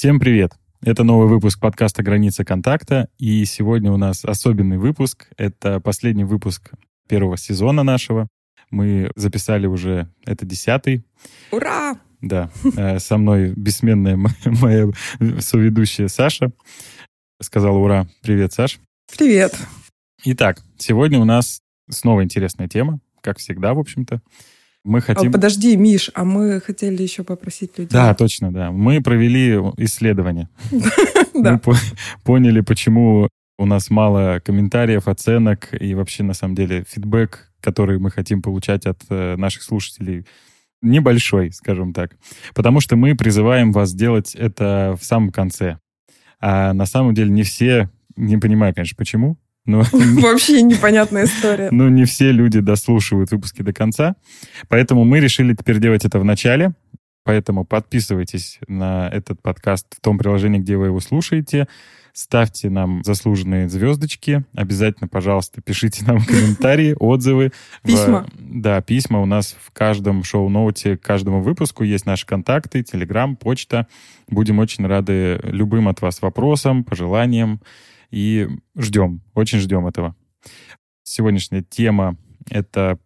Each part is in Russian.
Всем привет! Это новый выпуск подкаста «Граница контакта», и сегодня у нас особенный выпуск. Это последний выпуск первого сезона нашего. Мы записали уже, это десятый. Ура! Да, э, со мной бессменная моя соведущая Саша. Сказала ура. Привет, Саш. Привет. Итак, сегодня у нас снова интересная тема, как всегда, в общем-то. Мы хотим... А, подожди, Миш, а мы хотели еще попросить людей. Да, точно, да. Мы провели исследование. Мы поняли, почему у нас мало комментариев, оценок и вообще, на самом деле, фидбэк, который мы хотим получать от э, наших слушателей, небольшой, скажем так. Потому что мы призываем вас делать это в самом конце. А на самом деле не все, не понимаю, конечно, почему, но... Вообще непонятная история. Но не все люди дослушивают выпуски до конца. Поэтому мы решили теперь делать это в начале. Поэтому подписывайтесь на этот подкаст в том приложении, где вы его слушаете. Ставьте нам заслуженные звездочки. Обязательно, пожалуйста, пишите нам комментарии, отзывы. Письма. Да, письма. У нас в каждом шоу-ноуте, к каждому выпуску есть наши контакты, телеграм, почта. Будем очень рады любым от вас вопросам, пожеланиям и ждем, очень ждем этого. Сегодняшняя тема — это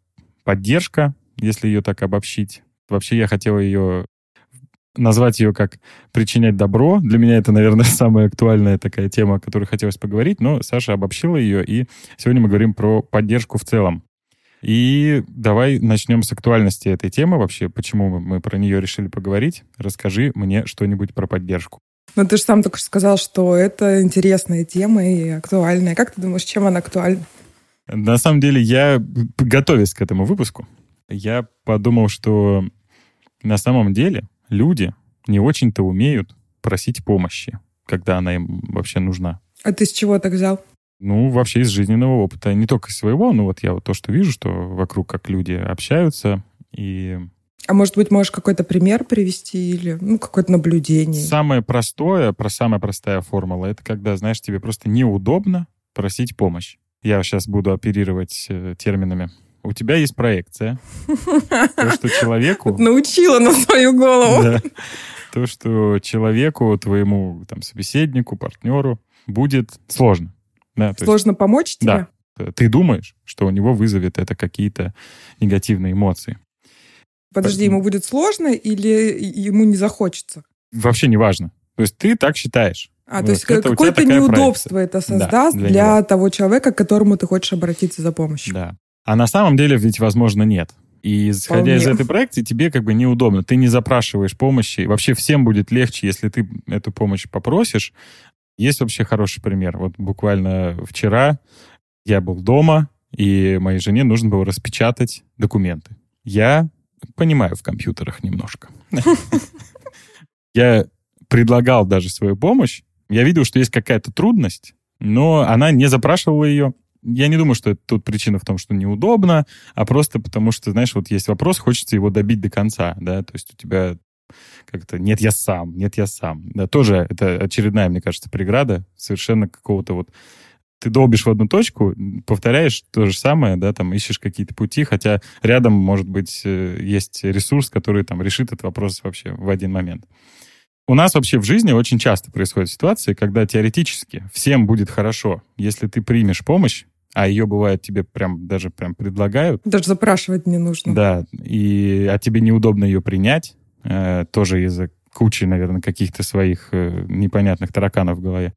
поддержка, если ее так обобщить. Вообще я хотел ее назвать ее как «причинять добро». Для меня это, наверное, самая актуальная такая тема, о которой хотелось поговорить, но Саша обобщила ее, и сегодня мы говорим про поддержку в целом. И давай начнем с актуальности этой темы вообще, почему мы про нее решили поговорить. Расскажи мне что-нибудь про поддержку. Ну, ты же сам только что сказал, что это интересная тема и актуальная. Как ты думаешь, чем она актуальна? На самом деле, я, готовясь к этому выпуску, я подумал, что на самом деле люди не очень-то умеют просить помощи, когда она им вообще нужна. А ты с чего так взял? Ну, вообще из жизненного опыта. Не только своего, но вот я вот то, что вижу, что вокруг как люди общаются, и а может быть, можешь какой-то пример привести или ну, какое-то наблюдение? Самое простое, про самая простая формула, это когда, знаешь, тебе просто неудобно просить помощь. Я сейчас буду оперировать э, терминами. У тебя есть проекция. То, что человеку... Научила на свою голову. Да. То, что человеку, твоему там, собеседнику, партнеру будет сложно. Да, сложно есть, помочь тебе? Да. Ты думаешь, что у него вызовет это какие-то негативные эмоции. Подожди, ему будет сложно или ему не захочется? Вообще не важно. То есть ты так считаешь. А, вот. то есть какое-то неудобство проекция. это создаст да, для, для того человека, к которому ты хочешь обратиться за помощью. Да. А на самом деле ведь, возможно, нет. И исходя Вполне. из этой проекции, тебе как бы неудобно. Ты не запрашиваешь помощи. Вообще всем будет легче, если ты эту помощь попросишь. Есть вообще хороший пример. Вот буквально вчера я был дома, и моей жене нужно было распечатать документы. Я понимаю в компьютерах немножко. Я предлагал даже свою помощь. Я видел, что есть какая-то трудность, но она не запрашивала ее. Я не думаю, что тут причина в том, что неудобно, а просто потому что, знаешь, вот есть вопрос, хочется его добить до конца, да, то есть у тебя как-то «нет, я сам», «нет, я сам». Да, тоже это очередная, мне кажется, преграда совершенно какого-то вот ты долбишь в одну точку, повторяешь то же самое, да, там ищешь какие-то пути, хотя рядом, может быть, э, есть ресурс, который там решит этот вопрос вообще в один момент. У нас вообще в жизни очень часто происходят ситуации, когда теоретически всем будет хорошо, если ты примешь помощь, а ее бывает тебе прям даже прям предлагают. Даже запрашивать не нужно. Да, и а тебе неудобно ее принять, э, тоже из-за кучи, наверное, каких-то своих э, непонятных тараканов в голове.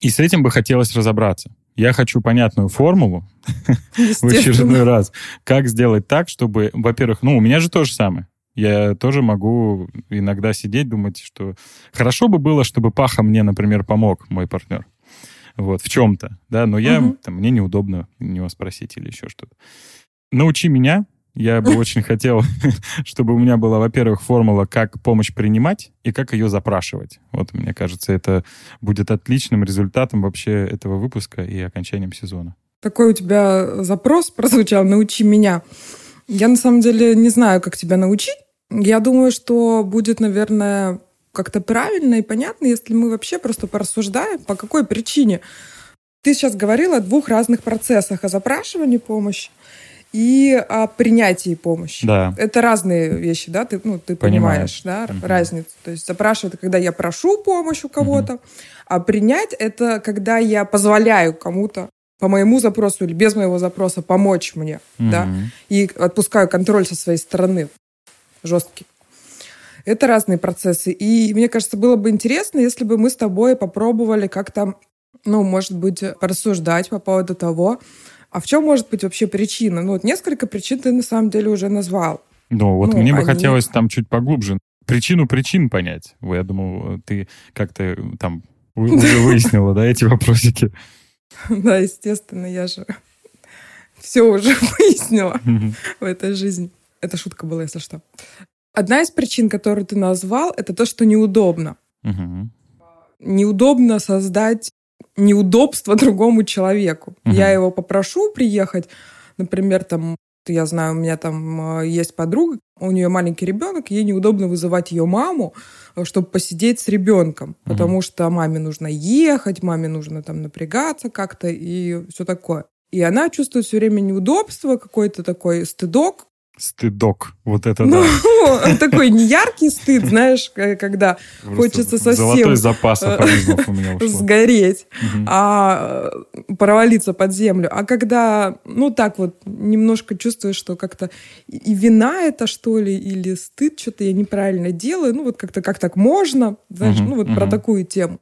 И с этим бы хотелось разобраться. Я хочу понятную формулу в очередной раз. Как сделать так, чтобы, во-первых, ну, у меня же то же самое. Я тоже могу иногда сидеть, думать, что хорошо бы было, чтобы Паха мне, например, помог, мой партнер. Вот, в чем-то, да, но я, угу. там, мне неудобно у него спросить или еще что-то. Научи меня, я бы очень хотел, чтобы у меня была, во-первых, формула, как помощь принимать и как ее запрашивать. Вот, мне кажется, это будет отличным результатом вообще этого выпуска и окончанием сезона. Такой у тебя запрос прозвучал «научи меня». Я на самом деле не знаю, как тебя научить. Я думаю, что будет, наверное, как-то правильно и понятно, если мы вообще просто порассуждаем, по какой причине. Ты сейчас говорила о двух разных процессах, о запрашивании помощи и о принятии помощи. Да. Это разные вещи, да, ты, ну, ты Понимаю. понимаешь, да, Мгм. разницу. То есть запрашивать, это когда я прошу помощь у кого-то, а принять это когда я позволяю кому-то по моему запросу или без моего запроса помочь мне, да, Мгм. и отпускаю контроль со своей стороны жесткий. Это разные процессы. И мне кажется, было бы интересно, если бы мы с тобой попробовали как-то, ну, может быть, порассуждать по поводу того, а в чем может быть вообще причина? Ну, вот несколько причин ты на самом деле уже назвал. Ну, вот Ну, мне бы они- хотелось там чуть поглубже причину причин понять. Я думал, ты как-то э, там уже выяснила, да, эти вопросики. Да, естественно, я же все уже выяснила в этой жизни. Это шутка была, если что. Одна из причин, которую ты назвал, это то, что неудобно. Неудобно создать неудобство другому человеку. Мгм. Я его попрошу приехать, например, там, я знаю, у меня там э, есть подруга, у нее маленький ребенок, ей неудобно вызывать ее маму, чтобы посидеть с ребенком, потому что маме нужно ехать, маме нужно там напрягаться как-то и все такое. И она чувствует все время неудобство, какой-то такой стыдок, Стыдок. Вот это ну, да. такой неяркий стыд, знаешь, когда Просто хочется совсем, Золотой запас афоризмов у меня ушло. сгореть. Мгм. а провалиться под землю. А когда, ну так вот, немножко чувствуешь, что как-то и вина это, что ли, или стыд, что-то я неправильно делаю, ну вот как-то как так можно, знаешь, Мгм, ну вот про мгм. такую тему.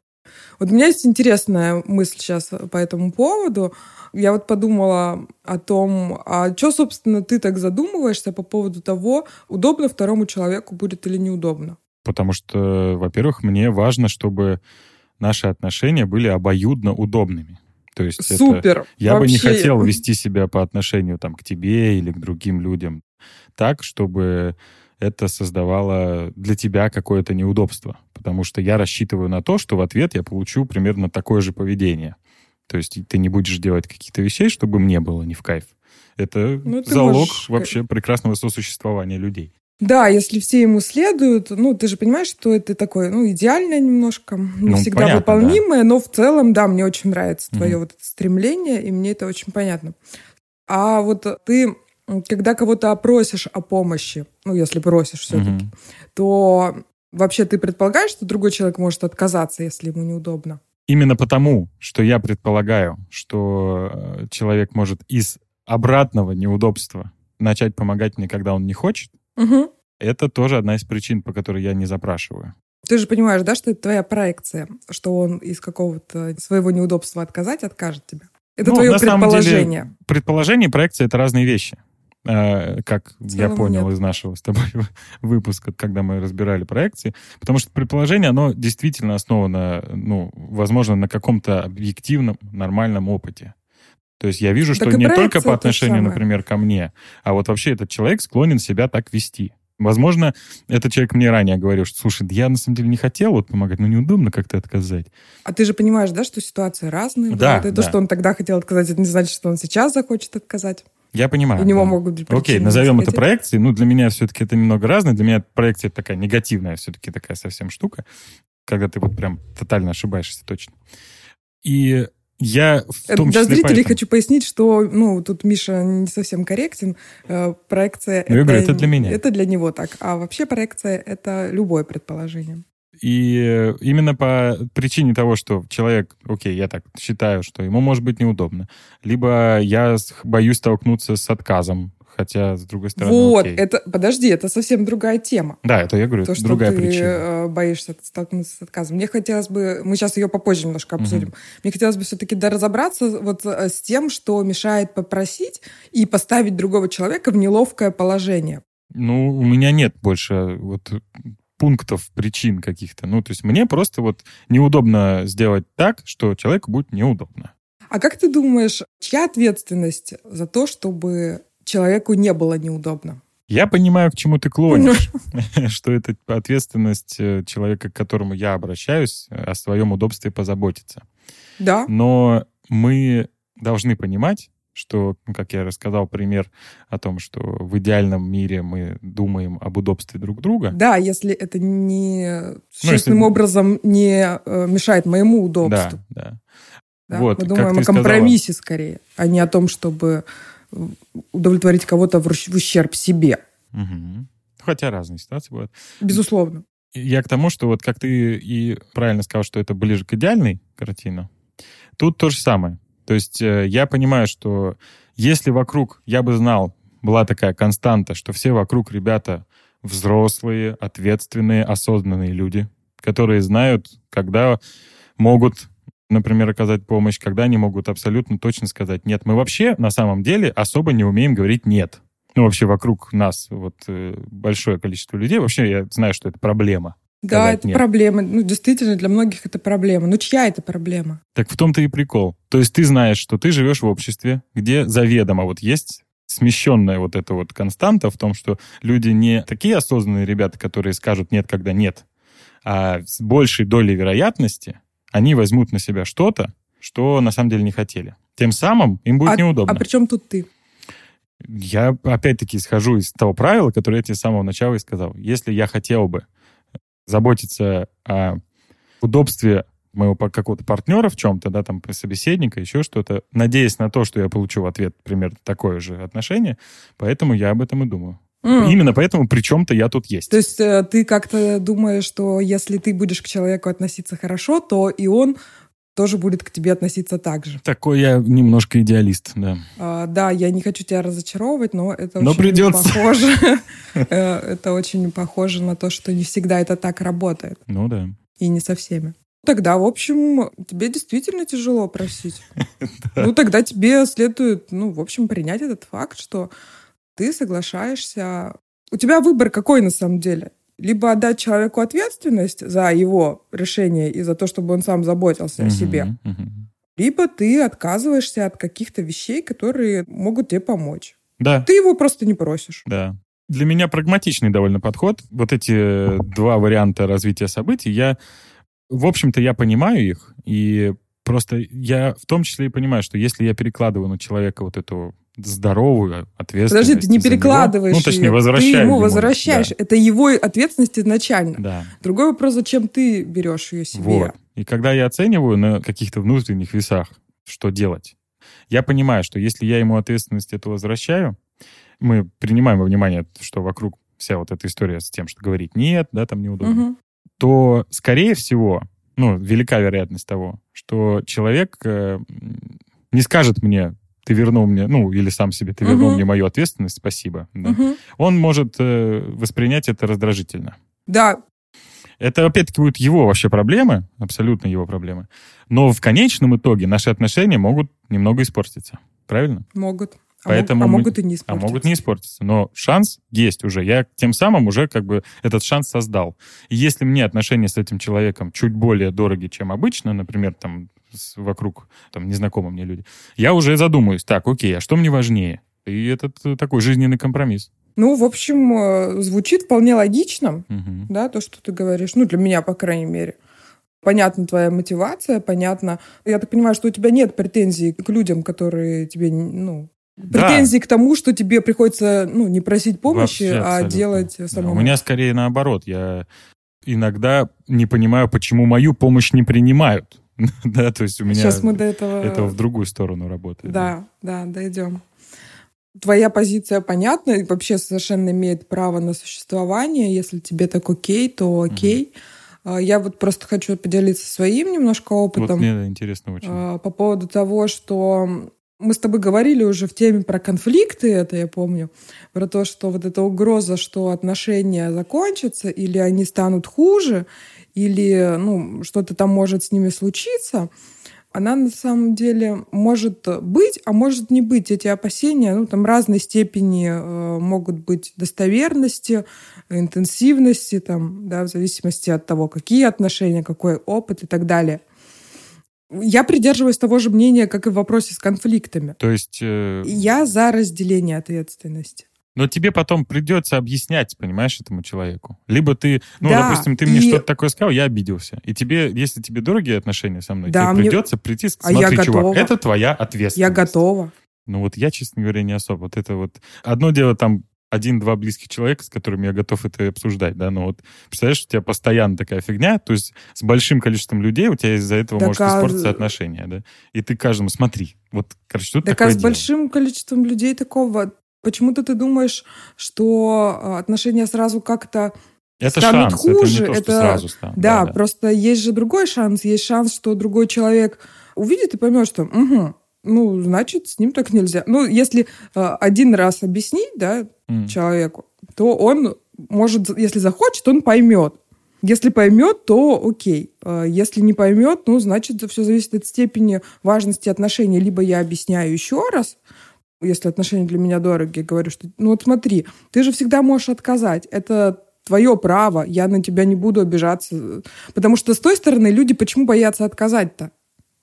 Вот у меня есть интересная мысль сейчас по этому поводу. Я вот подумала о том, а что, собственно, ты так задумываешься по поводу того, удобно второму человеку будет или неудобно? Потому что, во-первых, мне важно, чтобы наши отношения были обоюдно удобными. То есть это- Супер! Я бы не Вообще. хотел вести себя по отношению там, к тебе или к другим людям так, чтобы это создавало для тебя какое-то неудобство. Потому что я рассчитываю на то, что в ответ я получу примерно такое же поведение. То есть ты не будешь делать каких-то вещей, чтобы мне было не в кайф. Это Ну, залог можешь- вообще прекрасного сосуществования людей. Да, если все ему следуют, ну, ты же понимаешь, что это такое, ну, идеальное немножко, не Ну, всегда понятно, выполнимое, но в целом, да, мне очень нравится твое Мгм. вот это стремление, и мне это очень понятно. А вот ты, когда кого-то опросишь о помощи, ну, если просишь все-таки, Мгм. то вообще ты предполагаешь, что другой человек может отказаться, если ему неудобно? Именно потому, что я предполагаю, что э, человек может из обратного неудобства начать помогать мне, когда он не хочет, Мгм. это тоже одна из причин, по которой я не запрашиваю. Ты же понимаешь, да, что это твоя проекция, что он из какого-то своего неудобства отказать откажет тебе? Это Ну, твое на самом деле, предположение. Предположение и проекция — это разные вещи. Э, Как я целом понял нет. из нашего с тобой выпуска, когда мы разбирали проекции. Потому что предположение, оно действительно основано, ну, возможно, на каком-то объективном, нормальном опыте. То есть я вижу, что Так и не только по отношению, самое. например, ко мне, а вот вообще этот человек склонен себя так вести. Возможно, этот человек мне ранее говорил, что, слушай, я на самом деле не хотел вот помогать, но неудобно как-то отказать. А ты же понимаешь, да, что ситуации разные. Да, да. то, что он тогда хотел отказать, это не значит, что он сейчас захочет отказать. Я понимаю. У него да. могут быть причины. Окей, назовем это проекцией. Ну, для меня все-таки это немного разное. Для меня проекция такая негативная все-таки такая совсем штука, когда ты вот прям тотально ошибаешься точно. И я в Это том Для зрителей поэтому- хочу пояснить, что, ну, тут Миша не совсем корректен. Э, Проекция... Ну, я говорю, это для меня. Это для него так. А вообще проекция — это любое предположение. И именно по причине того, что человек, окей, я так считаю, что ему может быть неудобно, либо я боюсь столкнуться с отказом, хотя, с другой стороны, вот, окей. это... Подожди, это совсем другая тема. Да, это я говорю, То, что другая ты причина. э, боишься столкнуться с отказом. Мне хотелось бы, мы сейчас ее попозже немножко обсудим, мне хотелось бы все-таки разобраться вот э, с тем, что мешает попросить и поставить другого человека в неловкое положение. Ну, у меня нет больше вот пунктов, причин каких-то. Ну, то есть мне просто вот неудобно сделать так, что человеку будет неудобно. А как ты думаешь, чья ответственность за то, чтобы человеку не было неудобно? Я понимаю, к чему ты клонишь, что это ответственность э, человека, к которому я обращаюсь, о своем удобстве позаботиться. Да? Но мы должны понимать, что, ну, как я рассказал пример о том, что в идеальном мире мы думаем об удобстве друг друга. Да, если это не Ну, существенным если- образом не э, мешает моему удобству. Да, да. Да? Вот, Мы думаем о сказала. компромиссе скорее, а не о том, чтобы удовлетворить кого-то в ущерб себе. Угу. Хотя разные ситуации бывают. Безусловно. Я к тому, что вот как ты и правильно сказал, что это ближе к идеальной картине, тут то же самое. То есть э, я понимаю, что если вокруг, я бы знал, была такая константа, что все вокруг ребята взрослые, ответственные, осознанные люди, которые знают, когда могут, например, оказать помощь, когда они могут абсолютно точно сказать «нет». Мы вообще на самом деле особо не умеем говорить «нет». Ну, вообще вокруг нас вот э, большое количество людей. Вообще я знаю, что это проблема. Да, это нет. проблема. Ну, действительно, для многих это проблема. Ну, чья это проблема? Так в том-то и прикол. То есть ты знаешь, что ты живешь в обществе, где заведомо вот есть смещенная вот эта вот константа в том, что люди не такие осознанные ребята, которые скажут «нет», когда «нет», а с большей долей вероятности они возьмут на себя что-то, что на самом деле не хотели. Тем самым им будет а, неудобно. А при чем тут ты? Я опять-таки исхожу из того правила, которое я тебе с самого начала и сказал. Если я хотел бы заботиться о удобстве моего какого-то партнера в чем-то, да, там, собеседника, еще что-то, надеясь на то, что я получу в ответ примерно такое же отношение, поэтому я об этом и думаю. Mm. Именно поэтому при чем-то я тут есть. То есть э, ты как-то думаешь, что если ты будешь к человеку относиться хорошо, то и он тоже будет к тебе относиться так же. Такой я немножко идеалист, да. А, да, я не хочу тебя разочаровывать, но это но очень придется. похоже. Э, это очень похоже на то, что не всегда это так работает. Ну да. И не со всеми. Тогда, в общем, тебе действительно тяжело просить. Ну, тогда тебе следует, ну, в общем, принять этот факт, что ты соглашаешься. У тебя выбор какой на самом деле? Либо отдать человеку ответственность за его решение и за то, чтобы он сам заботился о себе, либо ты отказываешься от каких-то вещей, которые могут тебе помочь. Да. Ты его просто не просишь. Да. Для меня прагматичный довольно подход. Вот эти два варианта развития событий, я, в общем-то, я понимаю их, и просто я в том числе и понимаю, что если я перекладываю на человека вот эту здоровую ответственность. Подожди, ты не перекладываешь него. Ну, точнее, возвращаешь. Ты ему возвращаешь. Да. Это его ответственность изначально. Да. Другой вопрос, зачем ты берешь ее себе. Вот. И когда я оцениваю на каких-то внутренних весах, что делать, я понимаю, что если я ему ответственность эту возвращаю, мы принимаем во внимание, что вокруг вся вот эта история с тем, что говорить нет, да, там неудобно, угу. то, скорее всего, ну, велика вероятность того, что человек э, не скажет мне, ты вернул мне, ну, или сам себе, ты вернул uh-huh. мне мою ответственность, спасибо. Да? Uh-huh. Он может э, воспринять это раздражительно. Да. Это, опять-таки, будут его вообще проблемы, абсолютно его проблемы. Но в конечном итоге наши отношения могут немного испортиться. Правильно? Могут. А Поэтому а мы... могут и не испортиться. А могут не испортиться. Но шанс есть уже. Я тем самым уже как бы этот шанс создал. И если мне отношения с этим человеком чуть более дороги, чем обычно, например, там вокруг там незнакомые мне люди, я уже задумаюсь, так, окей, а что мне важнее? И этот э, такой жизненный компромисс. Ну, в общем, э, звучит вполне логично, угу. да, то, что ты говоришь. Ну, для меня, по крайней мере. Понятна твоя мотивация, понятно. Я так понимаю, что у тебя нет претензий к людям, которые тебе, ну, претензий да. к тому, что тебе приходится, ну, не просить помощи, Вообще, а делать самому. Да, у меня скорее наоборот. Я иногда не понимаю, почему мою помощь не принимают. да, то есть у меня Сейчас мы до этого... это в другую сторону работает. Да, да, да дойдем. Твоя позиция понятна и вообще совершенно имеет право на существование. Если тебе так окей, то окей. Угу. Я вот просто хочу поделиться своим немножко опытом. Вот мне интересно очень. А, по поводу того, что мы с тобой говорили уже в теме про конфликты, это я помню, про то, что вот эта угроза, что отношения закончатся или они станут хуже, или ну, что-то там может с ними случиться, она на самом деле может быть, а может не быть. Эти опасения, ну, там разной степени э, могут быть достоверности, интенсивности, там, да, в зависимости от того, какие отношения, какой опыт и так далее. Я придерживаюсь того же мнения, как и в вопросе с конфликтами. То есть... Э... Я за разделение ответственности. Но тебе потом придется объяснять, понимаешь, этому человеку. Либо ты, ну, да, допустим, ты мне и... что-то такое сказал, я обиделся. И тебе, если тебе дорогие отношения со мной, да, тебе мне... придется прийти, смотри, а я чувак, готова. это твоя ответственность. Я готова. Ну вот я, честно говоря, не особо. Вот это вот... Одно дело там один-два близких человека, с которыми я готов это обсуждать, да, но вот представляешь, у тебя постоянно такая фигня, то есть с большим количеством людей у тебя из-за этого так может а... испортиться отношения, да, и ты каждому, смотри, вот, короче, что так такое а с дело? большим количеством людей такого, почему-то ты думаешь, что а, отношения сразу как-то это станут шанс, хуже. это не то, это... сразу станут. Да, да, да, просто есть же другой шанс, есть шанс, что другой человек увидит и поймет, что угу, ну, значит, с ним так нельзя. Ну, если э, один раз объяснить, да, mm. человеку, то он может, если захочет, он поймет. Если поймет, то окей. Э, если не поймет, ну, значит, все зависит от степени важности отношений. Либо я объясняю еще раз, если отношения для меня дорогие, говорю, что, ну, вот смотри, ты же всегда можешь отказать. Это твое право, я на тебя не буду обижаться. Потому что с той стороны люди почему боятся отказать-то?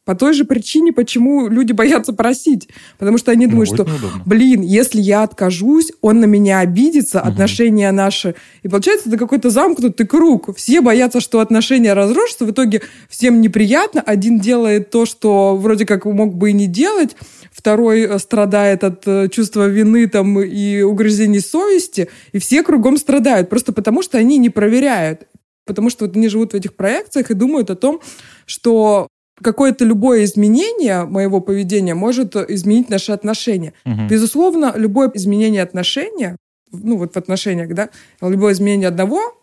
По той же причине, почему люди боятся просить. Потому что они ну, думают, что, неудобно. блин, если я откажусь, он на меня обидится, угу. отношения наши. И получается, это какой-то замкнутый круг. Все боятся, что отношения разрушатся. В итоге всем неприятно. Один делает то, что вроде как мог бы и не делать. Второй э, страдает от э, чувства вины там, и угрызений совести. И все кругом страдают. Просто потому, что они не проверяют. Потому что вот они живут в этих проекциях и думают о том, что какое-то любое изменение моего поведения может изменить наши отношения. Угу. Безусловно, любое изменение отношения, ну вот в отношениях, да, любое изменение одного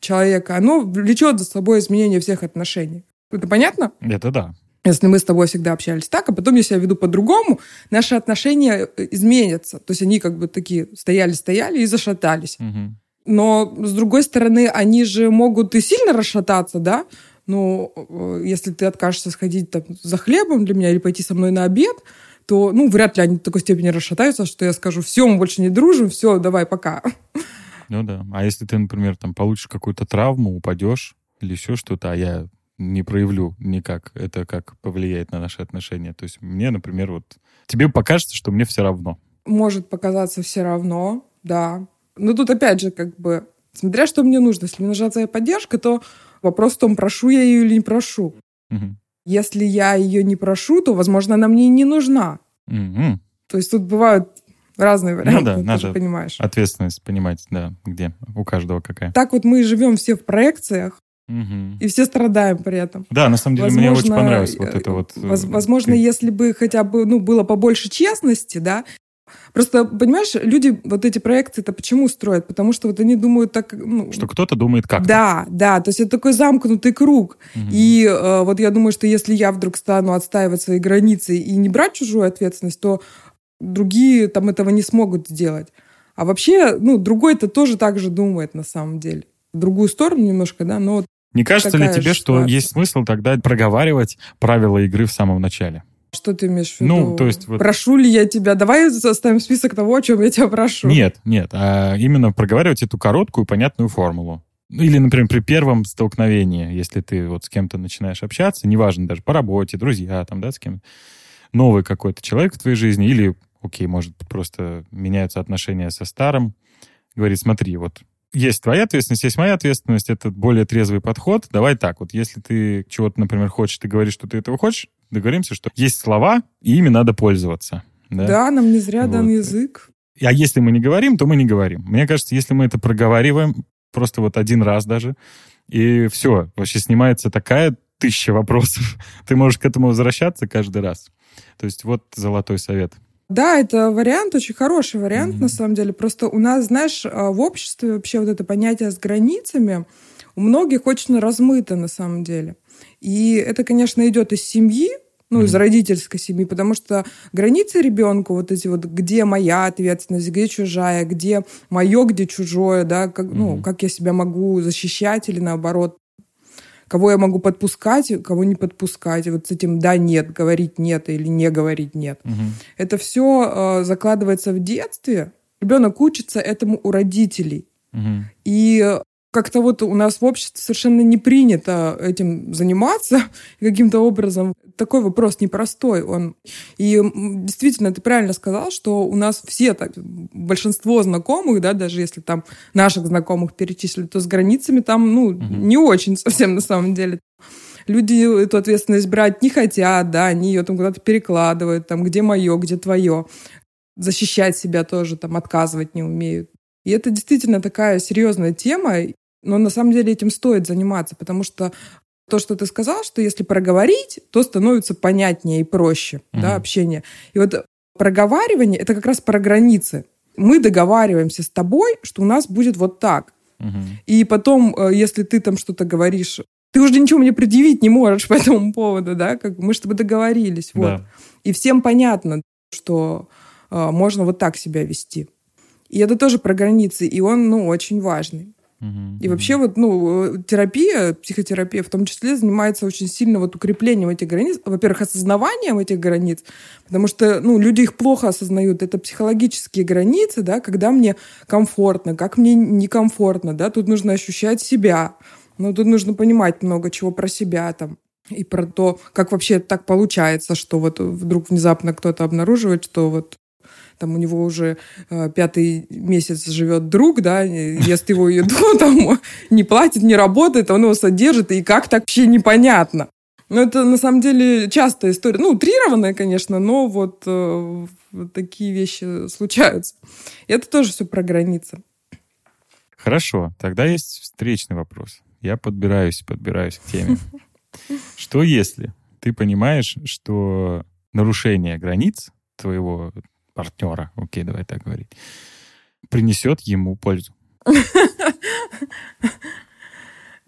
человека, оно влечет за собой изменение всех отношений. Это понятно? Это да. Если мы с тобой всегда общались так, а потом я себя веду по-другому, наши отношения э, изменятся. То есть они как бы такие стояли-стояли и зашатались. Угу. Но, с другой стороны, они же могут и сильно расшататься, да? Но э, если ты откажешься сходить там, за хлебом для меня или пойти со мной на обед, то, ну, вряд ли они в такой степени расшатаются, что я скажу, все, мы больше не дружим, все, давай, пока. Ну да. А если ты, например, там получишь какую-то травму, упадешь или еще что-то, а я не проявлю никак, это как повлияет на наши отношения. То есть мне, например, вот тебе покажется, что мне все равно. Может показаться все равно, да. Но тут опять же, как бы, смотря что мне нужно. Если мне нужна твоя поддержка, то Вопрос в том, прошу я ее или не прошу. Угу. Если я ее не прошу, то, возможно, она мне и не нужна. Угу. То есть тут бывают разные ну варианты, ну, да, надо ты понимаешь. Ответственность понимать, да, где у каждого какая. Так вот мы живем все в проекциях, Угу. И все страдаем при этом. Да, на самом деле возможно, мне очень понравилось вот это вот. Э, возможно, если бы хотя бы ну, было побольше честности, да, Просто, понимаешь, люди вот эти проекты это почему строят? Потому что вот они думают так... Ну, что кто-то думает как -то. Да, да, то есть это такой замкнутый круг. Угу. И э, вот я думаю, что если я вдруг стану отстаивать свои границы и не брать чужую ответственность, то другие там этого не смогут сделать. А вообще, ну, другой-то тоже так же думает на самом деле. В другую сторону немножко, да, но... Не кажется ли тебе, что есть смысл тогда проговаривать правила игры в самом начале? Что ты имеешь в виду? Ну, то есть... Вот... Прошу ли я тебя? Давай составим список того, о чем я тебя прошу. Нет, нет. А именно проговаривать эту короткую, понятную формулу. Ну, или, например, при первом столкновении, если ты вот с кем-то начинаешь общаться, неважно даже по работе, друзья, там, да, с кем новый какой-то человек в твоей жизни, или, окей, может, просто меняются отношения со старым, говорит, смотри, вот есть твоя ответственность, есть моя ответственность, это более трезвый подход. Давай так, вот если ты чего-то, например, хочешь, ты говоришь, что ты этого хочешь, договоримся, что есть слова, и ими надо пользоваться. Да, да нам не зря вот. дан язык. А если мы не говорим, то мы не говорим. Мне кажется, если мы это проговариваем просто вот один раз даже, и все, вообще снимается такая тысяча вопросов. Ты можешь к этому возвращаться каждый раз. То есть вот золотой совет. Да, это вариант, очень хороший вариант, mm-hmm. на самом деле. Просто у нас, знаешь, а, в обществе вообще вот это понятие с границами у многих очень размыто на самом деле. И это, конечно, идет из семьи, ну, mm-hmm. из родительской семьи, потому что границы ребенку, вот эти вот, где моя ответственность, где чужая, где мое, где чужое, да, как, mm-hmm. ну, как я себя могу защищать или наоборот, кого я могу подпускать, кого не подпускать, вот с этим да, нет, говорить нет или не говорить нет. Это все э, закладывается в детстве. Ребенок учится этому у родителей. Угу. И как-то вот у нас в обществе совершенно не принято этим заниматься каким-то образом. Такой вопрос непростой он. И действительно, ты правильно сказал, что у нас все, так, большинство знакомых, да, даже если там наших знакомых перечислить, то с границами там, ну, угу. не очень совсем на самом деле. Люди эту ответственность брать не хотят, да, они ее там куда-то перекладывают, там, где мое, где твое. Защищать себя тоже там отказывать не умеют. И это действительно такая серьезная тема, но на самом деле этим стоит заниматься, потому что то, что ты сказал, что если проговорить, то становится понятнее и проще угу. да, общение. И вот проговаривание — это как раз про границы. Мы договариваемся с тобой, что у нас будет вот так. Угу. И потом, э, если ты там что-то говоришь, ты уже ничего мне предъявить не можешь по этому поводу, да, как мы с тобой договорились, вот. Да. И всем понятно, что э, можно вот так себя вести. И это тоже про границы, и он, ну, очень важный. И вообще вот, ну, терапия, психотерапия в том числе занимается очень сильно вот укреплением этих границ. Во-первых, осознаванием этих границ, потому что, ну, люди их плохо осознают. Это психологические границы, да, когда мне комфортно, как мне некомфортно, да, тут нужно ощущать себя. Ну, тут нужно понимать много чего про себя там и про то, как вообще так получается, что вот вдруг внезапно кто-то обнаруживает, что вот там у него уже э, пятый месяц живет друг, да, ест его еду, там не платит, не работает, он его содержит, и как так вообще непонятно. Ну, это на самом деле частая история. Ну, утрированная, конечно, но вот, э, вот такие вещи случаются. И это тоже все про границы. Хорошо, тогда есть встречный вопрос. Я подбираюсь, подбираюсь к теме. Что если ты понимаешь, что нарушение границ твоего партнера, окей, давай так говорить, принесет ему пользу.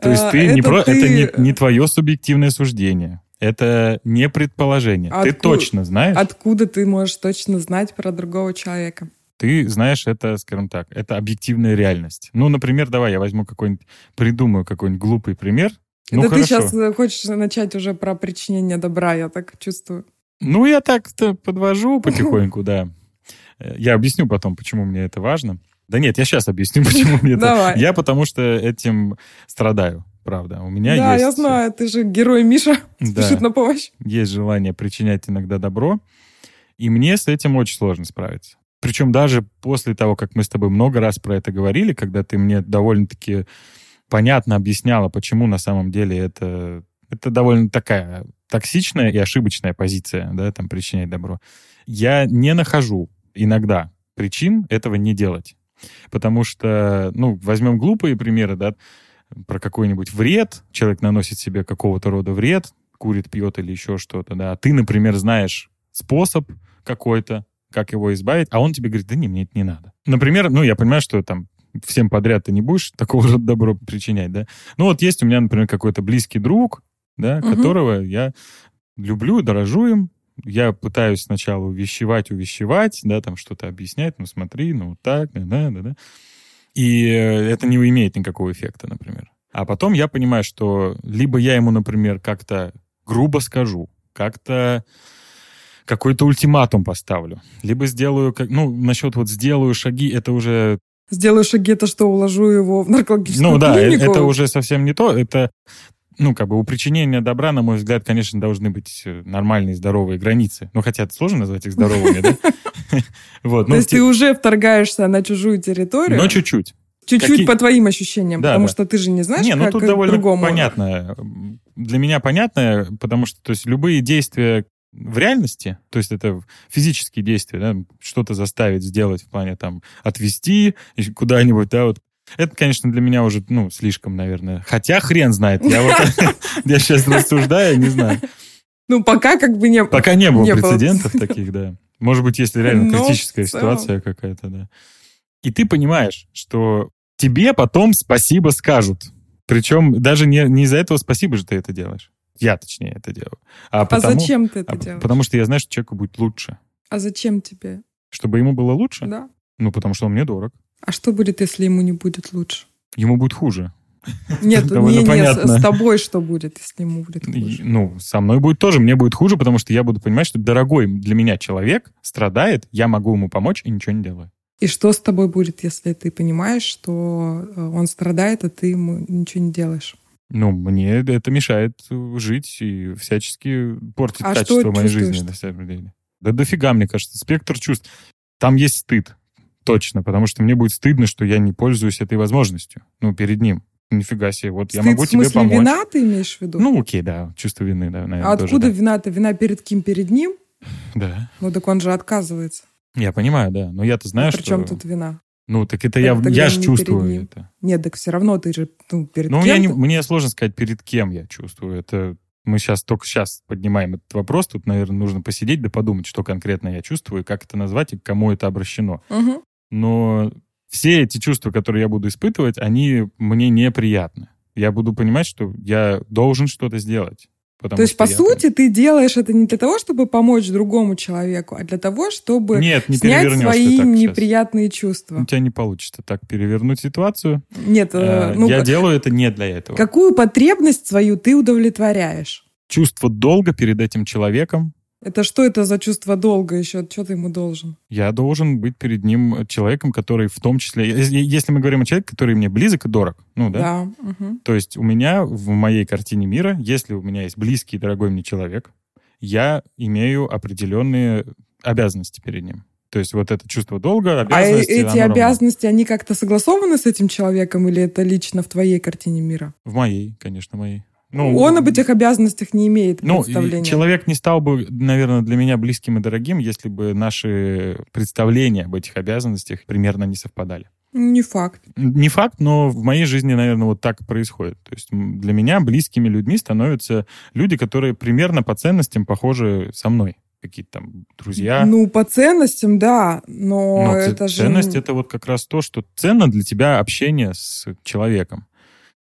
То есть ты это не про, ты... это не, не твое субъективное суждение. Это не предположение. Откуда, ты точно знаешь. Откуда ты можешь точно знать про другого человека? Ты знаешь это, скажем так, это объективная реальность. Ну, например, давай я возьму какой-нибудь, придумаю какой-нибудь глупый пример. Ну, да хорошо. ты сейчас хочешь начать уже про причинение добра, я так чувствую. Ну, я так-то подвожу потихоньку, да. Я объясню потом, почему мне это важно. Да нет, я сейчас объясню, почему мне это... Я потому что этим страдаю, правда. У меня да, есть... я знаю, ты же герой Миша, спешит на помощь. Есть желание причинять иногда добро, и мне с этим очень сложно справиться. Причем даже после того, как мы с тобой много раз про это говорили, когда ты мне довольно-таки понятно объясняла, почему на самом деле это, это довольно такая токсичная и ошибочная позиция, да, там, причинять добро. Я не нахожу иногда причин этого не делать. Потому что, ну, возьмем глупые примеры, да, про какой-нибудь вред, человек наносит себе какого-то рода вред, курит, пьет или еще что-то, да, а ты, например, знаешь способ какой-то, как его избавить, а он тебе говорит, да не, мне это не надо. Например, ну, я понимаю, что там всем подряд ты не будешь такого рода добро причинять, да. Ну, вот есть у меня, например, какой-то близкий друг, да, угу. которого я люблю, дорожу им, я пытаюсь сначала увещевать, увещевать, да, там что-то объяснять, ну смотри, ну так, да, да, да. И э, это не имеет никакого эффекта, например. А потом я понимаю, что либо я ему, например, как-то грубо скажу, как-то какой-то ультиматум поставлю, либо сделаю, как, ну, насчет вот сделаю шаги, это уже Сделаю шаги, это что, уложу его в наркологическую Ну да, э, клинику? это уже совсем не то. Это ну, как бы у причинения добра, на мой взгляд, конечно, должны быть э, нормальные, здоровые границы. Ну, хотя это сложно назвать их здоровыми, да? То есть ты уже вторгаешься на чужую территорию? Но чуть-чуть. Чуть-чуть по твоим ощущениям, потому что ты же не знаешь, не, ну тут довольно понятно. Для меня понятно, потому что то есть любые действия в реальности, то есть это физические действия, да, что-то заставить сделать в плане там отвести куда-нибудь, да, вот это, конечно, для меня уже, ну, слишком, наверное. Хотя хрен знает. Я вот я сейчас рассуждаю, не знаю. Ну, пока как бы не Пока не было прецедентов таких, да. Может быть, если реально критическая ситуация какая-то, да. И ты понимаешь, что тебе потом спасибо скажут. Причем даже не, не из-за этого спасибо же ты это делаешь. Я, точнее, это делаю. А, а потому, зачем ты это а, делаешь? Потому что я знаю, что человеку будет лучше. А зачем тебе? Чтобы ему было лучше? Да. Ну, потому что он мне дорог. А что будет, если ему не будет лучше? Ему будет хуже. Нет, не, не, с тобой что будет, если ему будет хуже? Ну, со мной будет тоже, мне будет хуже, потому что я буду понимать, что дорогой для меня человек страдает, я могу ему помочь и ничего не делаю. И что с тобой будет, если ты понимаешь, что э, он страдает, а ты ему ничего не делаешь? Ну, мне это мешает жить и всячески портит а качество моей жизни, на самом деле. Да дофига, мне кажется, спектр чувств. Там есть стыд, Точно, потому что мне будет стыдно, что я не пользуюсь этой возможностью. Ну, перед ним. Нифига себе, вот Стыд, я могу тебе помочь. вина ты имеешь в виду? Ну, окей, да, чувство вины, да, наверное, А откуда тоже, да. вина-то? Вина перед кем? Перед ним? Да. Ну, так он же отказывается. Я понимаю, да, но я-то знаю, ну, при что... чем тут вина? Ну, так это, я, Это я тогда же чувствую это. Нет, так все равно ты же ну, перед Ну, я не, мне сложно сказать, перед кем я чувствую. Это мы сейчас только сейчас поднимаем этот вопрос. Тут, наверное, нужно посидеть да подумать, что конкретно я чувствую, как это назвать и к кому это обращено. Мгм. Но все эти чувства, которые я буду испытывать, они мне неприятны. Я буду понимать, что я должен что-то сделать. потому То есть, по я- сути, ты делаешь это не для того, чтобы помочь другому человеку, а для того, чтобы Нет, не снять свои так неприятные чувства. У тебя не получится так перевернуть ситуацию. Нет, э, Э, ну, я как- делаю это не для этого. какую потребность свою ты удовлетворяешь? Чувство долга перед этим человеком. Это что это за чувство долга еще? Что ты ему должен? Я должен быть перед ним человеком, который в том числе... Если мы говорим о человеке, который мне близок и дорог, ну да, Да. мгм. То есть у меня в моей картине мира, если у меня есть близкий и дорогой мне человек, я имею определенные обязанности перед ним. То есть вот это чувство долга, А обязанности... эти оно равно. обязанности, они как-то согласованы с этим человеком или это лично в твоей картине мира? В моей, конечно, моей. Ну, Он об этих обязанностях не имеет Ну, представления. человек не стал бы, наверное, для меня близким и дорогим, если бы наши представления об этих обязанностях примерно не совпадали. Не факт. Не факт, но в моей жизни, наверное, вот так происходит. То есть для меня близкими людьми становятся люди, которые примерно по ценностям похожи со мной. Какие-то там друзья. Ну, по ценностям, да, но, Но это ц- же... ценность это вот как раз то, что ценно для тебя общение с человеком.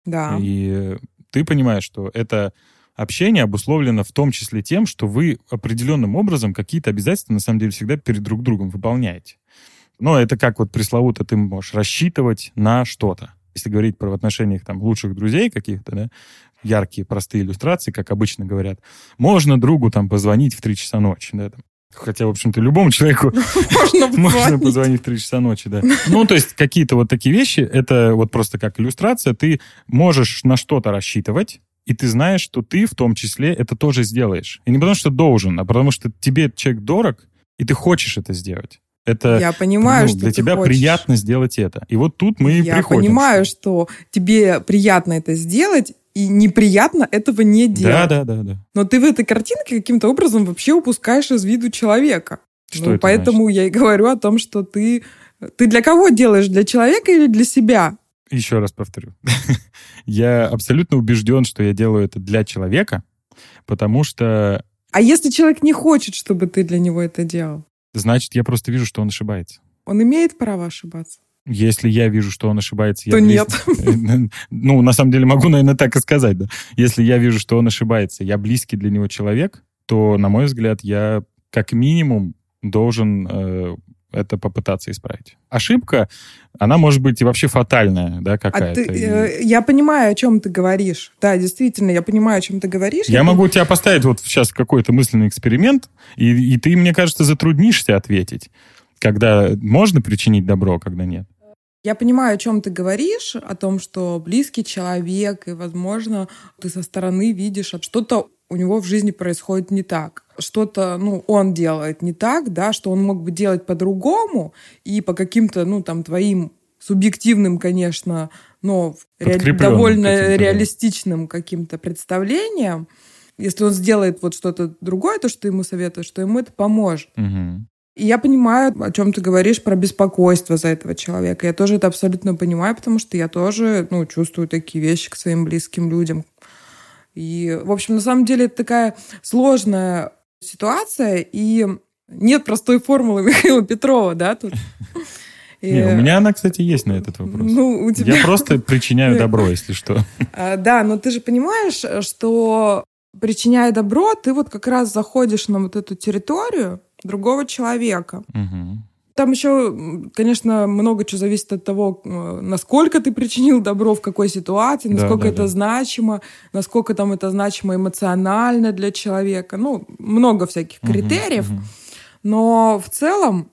Да. И ты понимаешь, что это общение обусловлено в том числе тем, что вы определенным образом какие-то обязательства на самом деле всегда перед друг другом выполняете. Но это как вот пресловуто ты можешь рассчитывать на что-то. Если говорить про отношениях там лучших друзей каких-то, да, яркие, простые иллюстрации, как обычно говорят, можно другу там позвонить в 3 часа ночи, да, там. Хотя, в общем-то, любому человеку Можно можно позвонить. позвонить в 3 часа ночи, да. Ну, то есть какие-то вот такие вещи, это вот просто как иллюстрация, ты можешь на что-то рассчитывать, и ты знаешь, что ты в том числе это тоже сделаешь. И не потому что должен, а потому что тебе человек дорог, и ты хочешь это сделать. Это Я понимаю, ну, что для тебя хочешь. приятно сделать это. И вот тут мы и Я приходим. понимаю, что тебе приятно это сделать, и неприятно этого не Да, делать. да, да, да. Но ты в этой картинке каким-то образом вообще упускаешь из виду человека. Что Ну, это поэтому я и говорю о том, что ты... Ты для кого делаешь? Для человека или для себя? Еще раз повторю. я абсолютно убежден, что я делаю это для человека, потому что А если человек не хочет, чтобы ты для него это делал? значит, я просто вижу, что он ошибается. Он имеет право ошибаться? Если я вижу, что он ошибается, я То близ- Ну, на самом деле, могу, наверное, так и сказать, да. Если я вижу, что он ошибается, я близкий для него человек, то, на мой взгляд, я как минимум должен э, это попытаться исправить. Ошибка, она может быть и вообще фатальная, да, А какая-то. ты, И э, я понимаю, о чем ты говоришь. Да, действительно, я понимаю, о чем ты говоришь. Я могу тебя поставить вот сейчас в какой-то мысленный эксперимент, и, и ты, мне кажется, затруднишься ответить, когда можно причинить добро, а когда нет. Я понимаю, о чем ты говоришь, о том, что близкий человек, и, возможно, ты со стороны видишь, что что-то у него в жизни происходит не так. Что-то, ну, он делает не так, да, что он мог бы делать по-другому, и по каким-то, ну, там, твоим субъективным, конечно, но довольно каким-то, да. реалистичным каким-то представлением, если он сделает вот что-то другое, то, что ты ему советуешь, что ему это поможет. Мгм. И я понимаю, о чем ты говоришь про беспокойство за этого человека. Я тоже это абсолютно понимаю, потому что я тоже ну, чувствую такие вещи к своим близким людям. И, в общем, на самом деле это такая сложная ситуация, и нет простой формулы Михаила Петрова, да, тут. И, Не, у меня она, кстати, есть на этот вопрос. Ну, у тебя... Я просто причиняю добро, если что. А, Да, но ты же понимаешь, что причиняя добро, ты вот как раз заходишь на вот эту территорию другого человека. Мгм. Там еще, конечно, много чего зависит от того, э, насколько ты причинил добро, в какой ситуации, Да, насколько да, это да. значимо, насколько там это значимо эмоционально для человека. Ну, много всяких Мгм, критериев. мгм. Но в целом,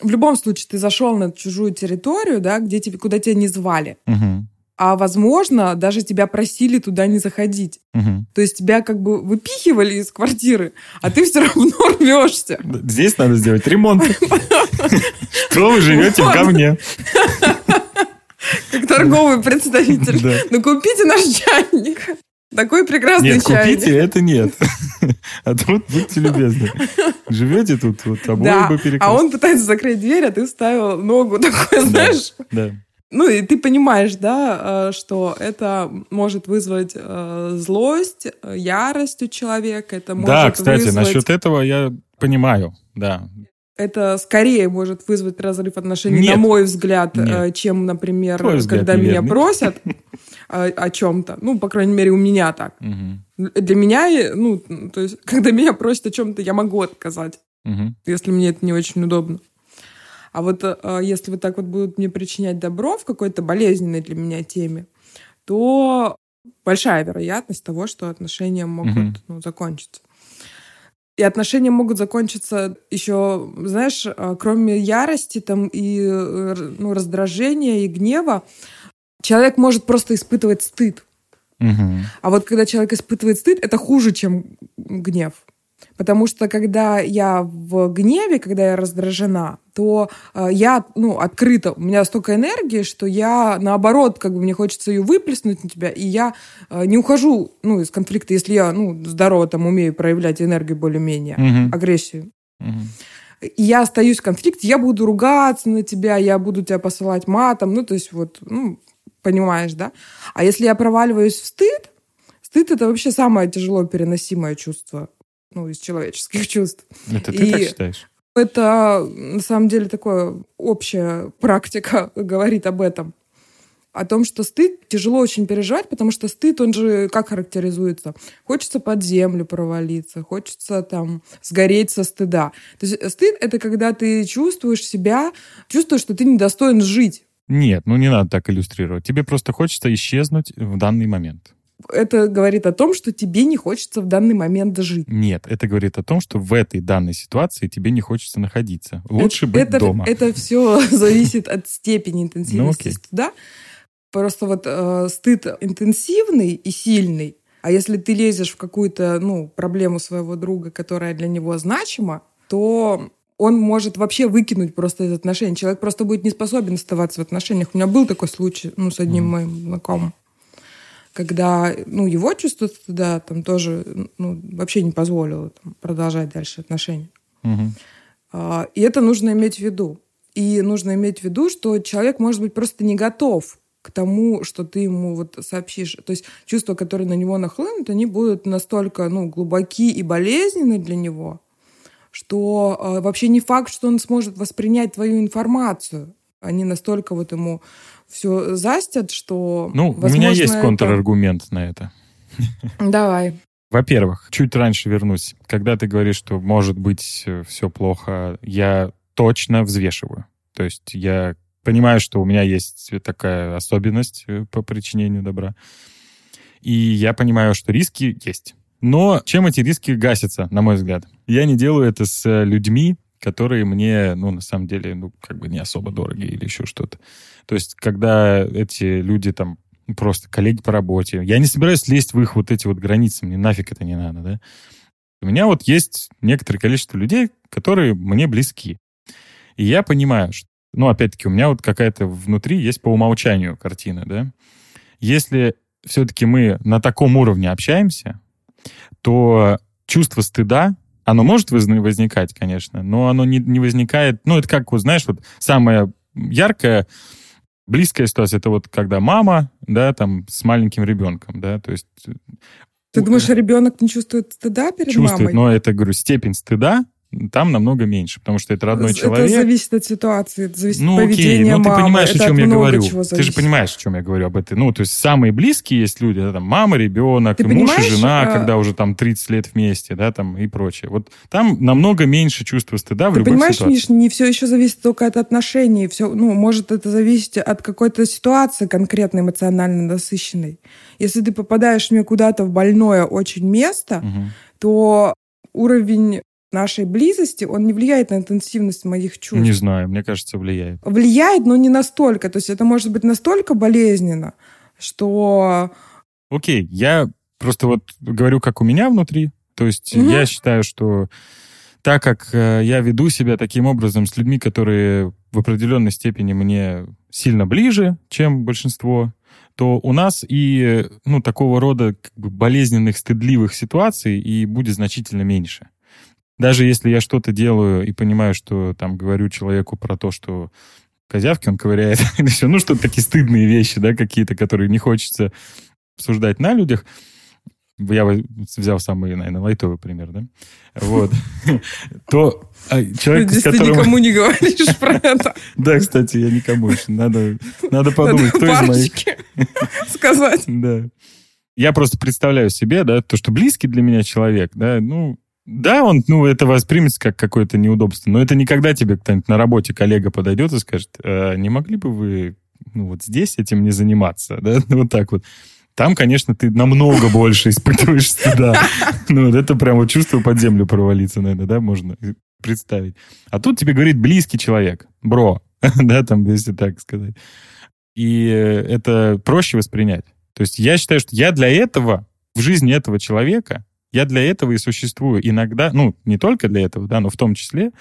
в любом случае, ты зашел на чужую территорию, да, где тебе, куда тебя не звали. Мгм. А возможно, даже тебя просили туда не заходить. Мгм. То есть тебя как бы выпихивали из квартиры, а ты все равно рвешься. Здесь надо сделать ремонт. Что вы живете в говне? Как торговый представитель. Да. Ну купите наш чайник. Такой прекрасный Нет, чайник. купите, это нет. А тут будьте любезны. Живете тут, вот обои Да, бы а перекрыть. он пытается закрыть дверь, а ты вставил ногу такой, знаешь. Да. Ну, и ты понимаешь, да, э, что это может вызвать э, злость, ярость у человека. Это может Да, кстати, вызвать... насчет этого я понимаю, да. Это скорее может вызвать разрыв отношений, Нет. на мой взгляд, Нет. э, чем, например, Твой взгляд когда меня неверный. просят о, чем-то. Ну, по крайней мере, у меня так. Мгм. Для меня, ну, то есть, когда меня просят о чем-то, я могу отказать. Мгм. если мне это не очень удобно. А вот э, если вот так вот будут мне причинять добро в какой-то болезненной для меня теме, то большая вероятность того, что отношения могут Мгм. ну, закончиться. И отношения могут закончиться еще, знаешь, э, кроме ярости там и э, ну, раздражения и гнева, человек может просто испытывать стыд. Мгм. А вот когда человек испытывает стыд, это хуже, чем гнев. Потому что когда я в гневе, когда я раздражена, то э, я, ну, открыта. У меня столько энергии, что я, наоборот, как бы мне хочется ее выплеснуть на тебя, и я э, не ухожу, ну, из конфликта, если я, ну, здорово там умею проявлять энергию более-менее, Мгм. агрессию. Мгм. И я остаюсь в конфликте, я буду ругаться на тебя, я буду тебя посылать матом, ну, то есть вот, ну, понимаешь, да? А если я проваливаюсь в стыд, стыд — это вообще самое тяжело переносимое чувство, ну, из человеческих чувств. Это ты так И- считаешь? Это, на самом деле, такое общая практика говорит об этом. О том, что стыд тяжело очень переживать, потому что стыд, он же как характеризуется? Хочется под землю провалиться, хочется там сгореть со стыда. То есть стыд — это когда ты чувствуешь себя, чувствуешь, что ты недостоин жить. Нет, ну не надо так иллюстрировать. Тебе просто хочется исчезнуть в данный момент. Это говорит о том, что тебе не хочется в данный момент жить. Нет, это говорит о том, что в этой данной ситуации тебе не хочется находиться. Лучше это, быть это, дома. Это все зависит от степени интенсивности Ну, стыда. Просто вот э, стыд интенсивный и сильный, а если ты лезешь в какую-то ну, проблему своего друга, которая для него значима, то он может вообще выкинуть просто из отношений. Человек просто будет не способен оставаться в отношениях. У меня был такой случай ну, с одним Мгм. моим знакомым, когда ну, его чувство стыда там тоже ну, вообще не позволило там, продолжать дальше отношения. Мгм. А, И это нужно иметь в виду. И нужно иметь в виду, что человек может быть просто не готов к тому, что ты ему вот сообщишь. То есть чувства, которые на него нахлынут, они будут настолько ну, глубоки и болезненны для него, что э, вообще не факт, что он сможет воспринять твою информацию. Они настолько вот ему все застят, что... Ну, у меня возможно, есть это- контраргумент на это. Давай. Во-первых, чуть раньше вернусь. Когда ты говоришь, что может быть все плохо, я точно взвешиваю. То есть я понимаю, что у меня есть такая особенность э, по причинению добра. И я понимаю, что риски есть. Но чем эти риски гасятся, на мой взгляд? Я не делаю это с э, людьми, которые мне, ну, на самом деле, ну, как бы не особо дороги или еще что-то. То есть, когда эти люди там просто коллеги по работе, я не собираюсь лезть в их вот эти вот границы, мне нафиг это не надо, да. У меня вот есть некоторое количество людей, которые мне близки. И я понимаю, что, ну, опять-таки, у меня вот какая-то внутри есть по умолчанию картина, да. Если все-таки мы на таком уровне общаемся, то чувство стыда, оно может возни- возникать, конечно, но оно не, не возникает... Ну, это как, вот знаешь, вот самое яркое, близкая ситуация, это вот когда мама, да, там, с маленьким ребенком, да, то есть... Ты у- думаешь, ребенок не чувствует стыда перед чувствует, мамой? но это, говорю, степень стыда там намного меньше, потому что это родной это человек. зависит от ситуации, это зависит Ну, от окей, поведения ну ты мамы. понимаешь, это о чем я говорю. Ты же понимаешь, о чем я говорю об этом. Ну, то есть самые близкие есть люди, да, там мама, ребенок, Ты муж и понимаешь, жена, а- когда уже там 30 лет вместе, да, там и прочее. Вот там намного меньше чувства стыда в Ты любой понимаешь, ситуации. Миш, не все еще зависит только от отношений. Все, ну, может это зависеть от какой-то ситуации конкретно эмоционально насыщенной. Если ты попадаешь мне куда-то в больное очень место, Мгм. то уровень нашей близости, он не влияет на интенсивность моих чувств. Не знаю, мне кажется, влияет. Влияет, но не настолько. То есть это может быть настолько болезненно, что Окей, я просто вот говорю, как у меня внутри. То есть Мгм. я считаю, что так как э, я веду себя таким образом с людьми, которые в определенной степени мне сильно ближе, чем большинство, то у нас и ну, такого рода как бы, болезненных, стыдливых ситуаций и будет значительно меньше. Даже если я что-то делаю и понимаю, что там говорю человеку про то, что козявки он ковыряет, или все, ну, что-то такие стыдные вещи, да, какие-то, которые не хочется обсуждать на людях, я взял самый, наверное, лайтовый пример, да, вот, то а, человек, с которым... ты никому не говоришь про это. Да, кстати, я никому еще. Надо, надо подумать, кто из моих... сказать. Да. Я просто представляю себе, да, то, что близкий для меня человек, да, ну, да, он, ну, это воспримется как какое-то неудобство, но это никогда тебе кто-нибудь на работе коллега подойдет и скажет, а не могли бы вы, ну, вот здесь этим не заниматься, да, вот так вот. Там, конечно, ты намного больше испытываешь стыда. Ну, вот это прям вот чувство под землю провалиться, наверное, да, можно представить. А тут тебе говорит близкий человек, бро, да, там, если так сказать. И это проще воспринять. То есть я считаю, что я для этого, в жизни этого человека, я для этого и существую. Иногда, ну, не только для этого, да, но в том числе,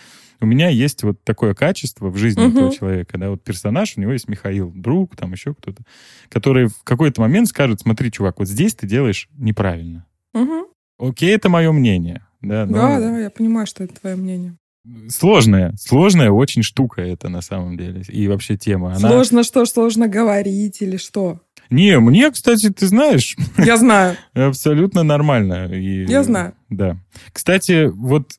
у меня есть вот такое качество в жизни угу. этого человека, да, вот персонаж, у него есть Михаил, друг, там еще кто-то, который в какой-то момент скажет, смотри, чувак, вот здесь ты делаешь неправильно. Угу. Окей, это мое мнение. Да, но... да, да, я понимаю, что это твое мнение. Сложная, сложная очень штука это на самом деле. И вообще тема. Она... Сложно что? Сложно говорить или что? Не, мне, кстати, ты знаешь... Я знаю. Абсолютно нормально. И, я знаю. Да. Кстати, вот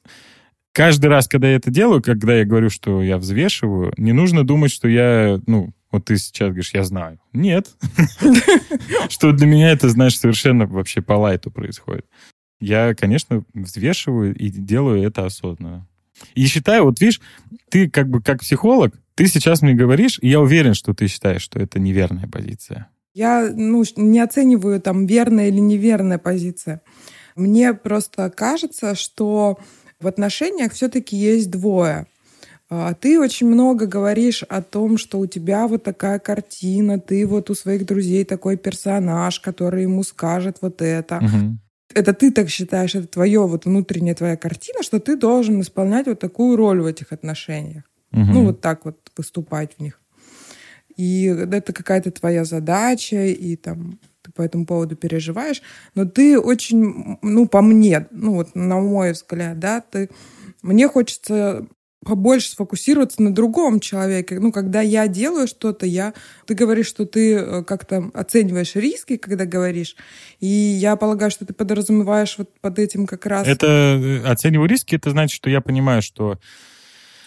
каждый раз, когда я это делаю, когда я говорю, что я взвешиваю, не нужно думать, что я, ну, вот ты сейчас говоришь, я знаю. Нет. Что для меня это, знаешь, совершенно вообще по лайту происходит. Я, конечно, взвешиваю и делаю это осознанно. И считаю, вот видишь, ты как бы как психолог, ты сейчас мне говоришь, и я уверен, что ты считаешь, что это неверная позиция. Я ну, не оцениваю, там, верная или неверная позиция. Мне просто кажется, что в отношениях все-таки есть двое. А, ты очень много говоришь о том, что у тебя вот такая картина, ты вот у своих друзей такой персонаж, который ему скажет вот это. Угу. Это ты так считаешь, это твое вот внутренняя твоя картина, что ты должен исполнять вот такую роль в этих отношениях. Угу. Ну, вот так вот выступать в них. И это какая-то твоя задача, и там ты по этому поводу переживаешь, но ты очень, ну, по мне, ну, вот на мой взгляд, да, ты, мне хочется побольше сфокусироваться на другом человеке. Ну, когда я делаю что-то, я... Ты говоришь, что ты э, как-то оцениваешь риски, когда говоришь. И я полагаю, что ты подразумеваешь вот под этим как раз... Это э, оцениваю риски, это значит, что я понимаю, что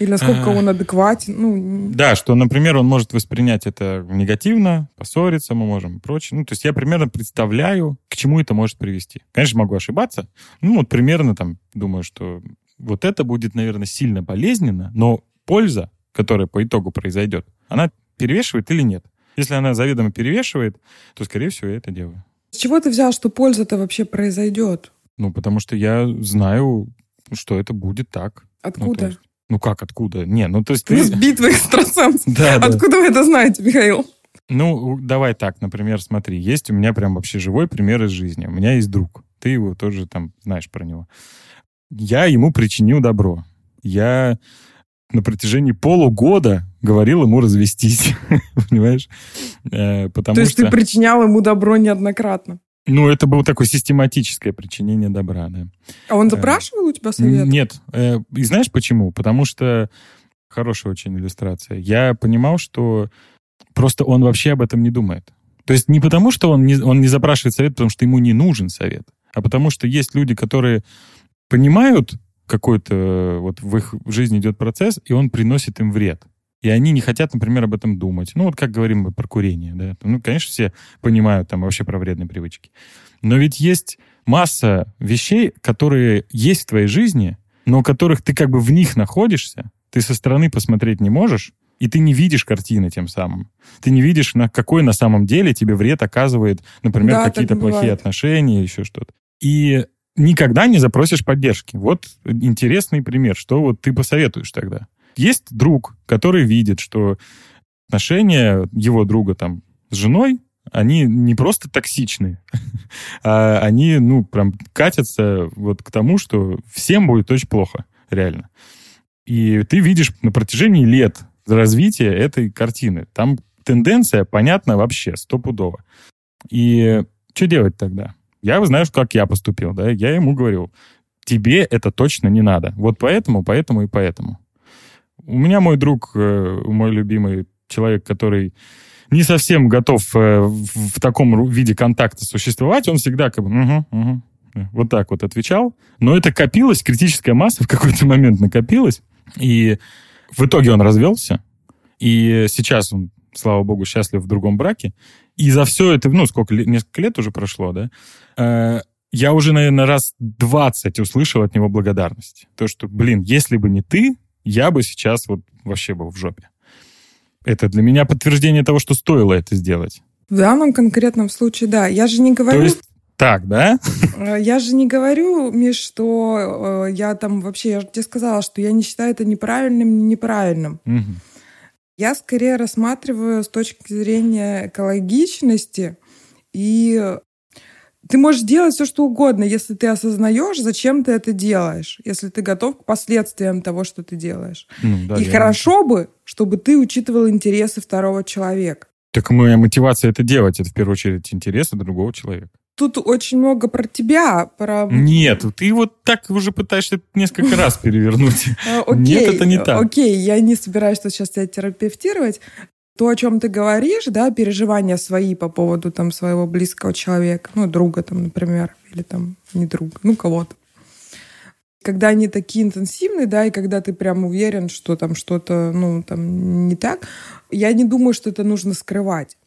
или насколько он адекватен. Ну... Да, что, например, он может воспринять это негативно, поссориться мы можем и прочее. Ну, то есть я примерно представляю, к чему это может привести. Конечно, могу ошибаться. Ну, вот примерно там думаю, что вот это будет, наверное, сильно болезненно, но польза, которая по итогу произойдет, она перевешивает или нет? Если она заведомо перевешивает, то, скорее всего, я это делаю. С чего ты взял, что польза-то вообще произойдет? Ну, потому что я знаю, что это будет так. Ну, Откуда? Ну, ну как, откуда? Не, ну то есть ты... Ну, битва экстрасенсов. Да, Откуда вы это знаете, Михаил? Ну, давай так, например, смотри, есть у меня прям вообще живой пример из жизни. У меня есть друг, ты его тоже там знаешь про него. Я ему причинил добро. Я на протяжении полугода говорил ему развестись, понимаешь? Э, потому То есть что... ты причинял ему добро неоднократно? Ну, это было такое систематическое причинение добра, да. А он э, запрашивал у тебя совет? Нет. Э, и знаешь почему? Потому что... Хорошая очень иллюстрация. Я понимал, что просто он вообще об этом не думает. То есть не потому, что он не, он не запрашивает совет, потому что ему не нужен совет, а потому что есть люди, которые понимают какой-то... Вот в их жизни идет процесс, и он приносит им вред и они не хотят, например, об этом думать. Ну, вот как говорим мы про курение, да. Ну, конечно, все понимают там вообще про вредные привычки. Но ведь есть масса вещей, которые есть в твоей жизни, но которых ты как бы в них находишься, ты со стороны посмотреть не можешь, и ты не видишь картины тем самым. Ты не видишь, на какой на самом деле тебе вред оказывает, например, да, какие-то плохие бывает. отношения, еще что-то. И никогда не запросишь поддержки. Вот интересный пример. Что вот ты посоветуешь тогда? Есть друг, который видит, что отношения его друга там с женой, они не просто токсичны, а они, ну, прям катятся вот к тому, что всем будет очень плохо, реально. И ты видишь на протяжении лет, развития этой картины. Там тенденция понятна вообще, стопудово. И что делать тогда? Я, знаешь, как я поступил, да? Я ему говорил, тебе это точно не надо. Вот поэтому, поэтому и поэтому. У меня мой друг, э, мой любимый человек, который не совсем готов э, в таком виде контакта существовать, он всегда как бы, угу, угу, вот так вот отвечал. Но это копилось, критическая масса в какой-то момент накопилась. И в итоге он развелся. И сейчас он, слава богу, счастлив в другом браке. И за все это, ну, сколько, несколько лет уже прошло, да, я уже, наверное, раз 20 услышал от него благодарность. То, что, блин, если бы не ты, я бы сейчас вот вообще был в жопе. Это для меня подтверждение того, что стоило это сделать. В данном конкретном случае, да. Я же не говорю... То есть так, да? Э, я же не говорю, Миш, что э, я там вообще... Я же тебе сказала, что я не считаю это неправильным, не неправильным. Угу. Я скорее рассматриваю с точки зрения экологичности и ты можешь делать все, что угодно, если ты осознаешь, зачем ты это делаешь, если ты готов к последствиям того, что ты делаешь. Ну, да, и хорошо бы, чтобы ты учитывал интересы второго человека. Так моя мотивация это делать, это в первую очередь интересы другого человека. Тут очень много про тебя, про... Нет, ты вот так уже пытаешься несколько раз перевернуть. Э, Нет, это не так. Окей, я не собираюсь сейчас тебя терапевтировать то, о чем ты говоришь, да, переживания свои по поводу там своего близкого человека, ну, друга там, например, или там не друга, ну, кого-то. Когда они такие интенсивные, да, и когда ты прям уверен, что там что-то, ну, там не так, я не думаю, что это нужно скрывать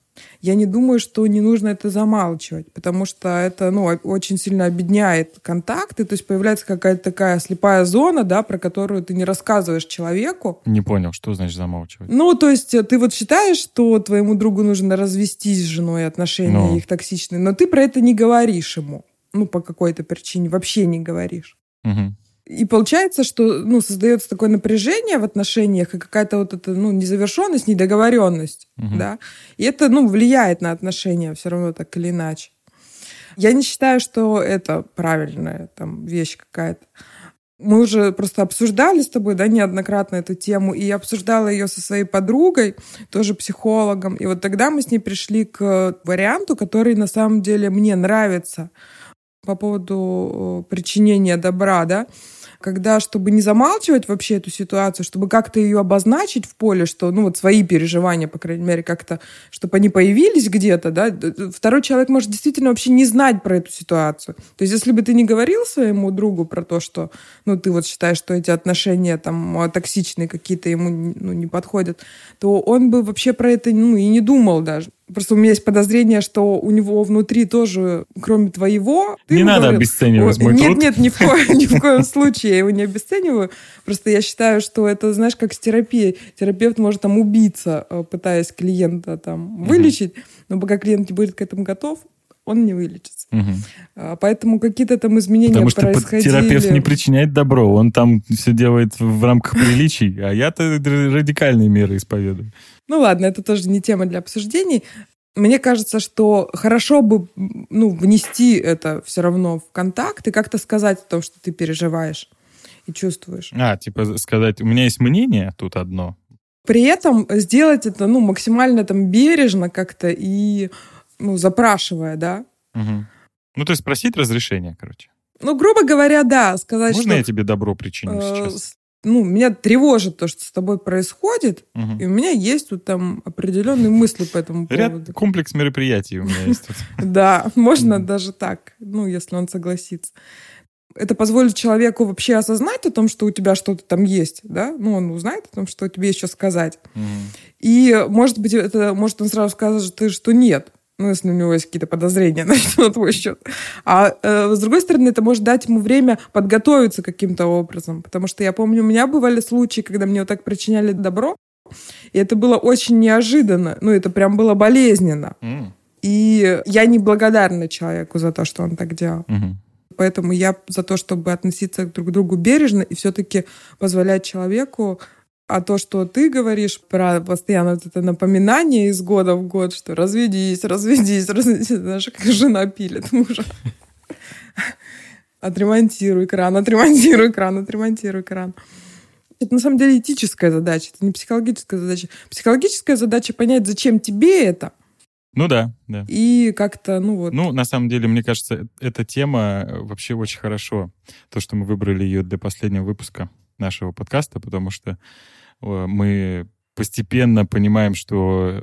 я не думаю, что не нужно это замалчивать, потому что это ну, очень сильно объединяет контакты, то есть появляется какая-то такая слепая зона, да, про которую ты не рассказываешь человеку. Не понял, что значит замалчивать? Ну, то есть э, ты вот считаешь, что твоему другу нужно развестись с женой, отношения ну. их токсичные, но ты про это не говоришь ему, ну, по какой-то причине, вообще не говоришь. Угу. И получается, что ну, создается такое напряжение в отношениях и какая-то вот эта ну, незавершенность, недоговоренность. Угу. Да? И это ну, влияет на отношения все равно так или иначе. Я не считаю, что это правильная там, вещь какая-то. Мы уже просто обсуждали с тобой, да, неоднократно эту тему, и я обсуждала ее со своей подругой, тоже психологом. И вот тогда мы с ней пришли к варианту, который на самом деле мне нравится по поводу э, причинения добра, да, когда, чтобы не замалчивать вообще эту ситуацию, чтобы как-то ее обозначить в поле, что, ну, вот свои переживания, по крайней мере, как-то, чтобы они появились где-то, да, второй человек может действительно вообще не знать про эту ситуацию. То есть, если бы ты не говорил своему другу про то, что, ну, ты вот считаешь, что эти отношения там токсичные какие-то ему ну, не подходят, то он бы вообще про это, ну, и не думал даже. Просто у меня есть подозрение, что у него внутри тоже, кроме твоего... Не надо говорил, обесценивать мой нет, труд. Нет, ни в, ко... ни в коем случае я его не обесцениваю. Просто я считаю, что это, знаешь, как с терапией. Терапевт может там убиться, э, пытаясь клиента там вылечить, но пока клиент не будет к этому готов, он не вылечится. Угу. Поэтому какие-то там изменения Потому что происходили. терапевт не причиняет добро, он там все делает в рамках приличий, а я-то радикальные меры исповедую. Ну ладно, это тоже не тема для обсуждений. Мне кажется, что хорошо бы ну, внести это все равно в контакт и как-то сказать о том, что ты переживаешь и чувствуешь. А, типа сказать, у меня есть мнение тут одно. При этом сделать это ну, максимально там бережно как-то и ну, запрашивая, да. Угу. Ну, то есть просить разрешения, короче. Ну, грубо говоря, да, сказать, Можно что... я тебе добро причиню э, сейчас? Ну, меня тревожит то, что с тобой происходит, угу. и у меня есть тут там определенные мысли по этому Ряд поводу. комплекс мероприятий у меня есть тут. Да, можно даже так, ну, если он согласится. Это позволит человеку вообще осознать о том, что у тебя что-то там есть, да? Ну, он узнает о том, что тебе еще сказать. И, может быть, это, может, он сразу скажет, что нет ну, если у него есть какие-то подозрения на твой счет. А э, с другой стороны, это может дать ему время подготовиться каким-то образом. Потому что я помню, у меня бывали случаи, когда мне вот так причиняли добро, и это было очень неожиданно. Ну, это прям было болезненно. Mm. И я не благодарна человеку за то, что он так делал. Mm-hmm. Поэтому я за то, чтобы относиться друг к другу бережно и все-таки позволять человеку а то, что ты говоришь про постоянно вот это напоминание из года в год, что разведись, разведись, разведись, знаешь, как жена пилит мужа. Отремонтируй кран, отремонтируй кран, отремонтируй кран. Это на самом деле этическая задача, это не психологическая задача. Психологическая задача понять, зачем тебе это. Ну да, да. И как-то, ну вот. Ну, на самом деле, мне кажется, эта тема вообще очень хорошо. То, что мы выбрали ее для последнего выпуска нашего подкаста, потому что мы постепенно понимаем, что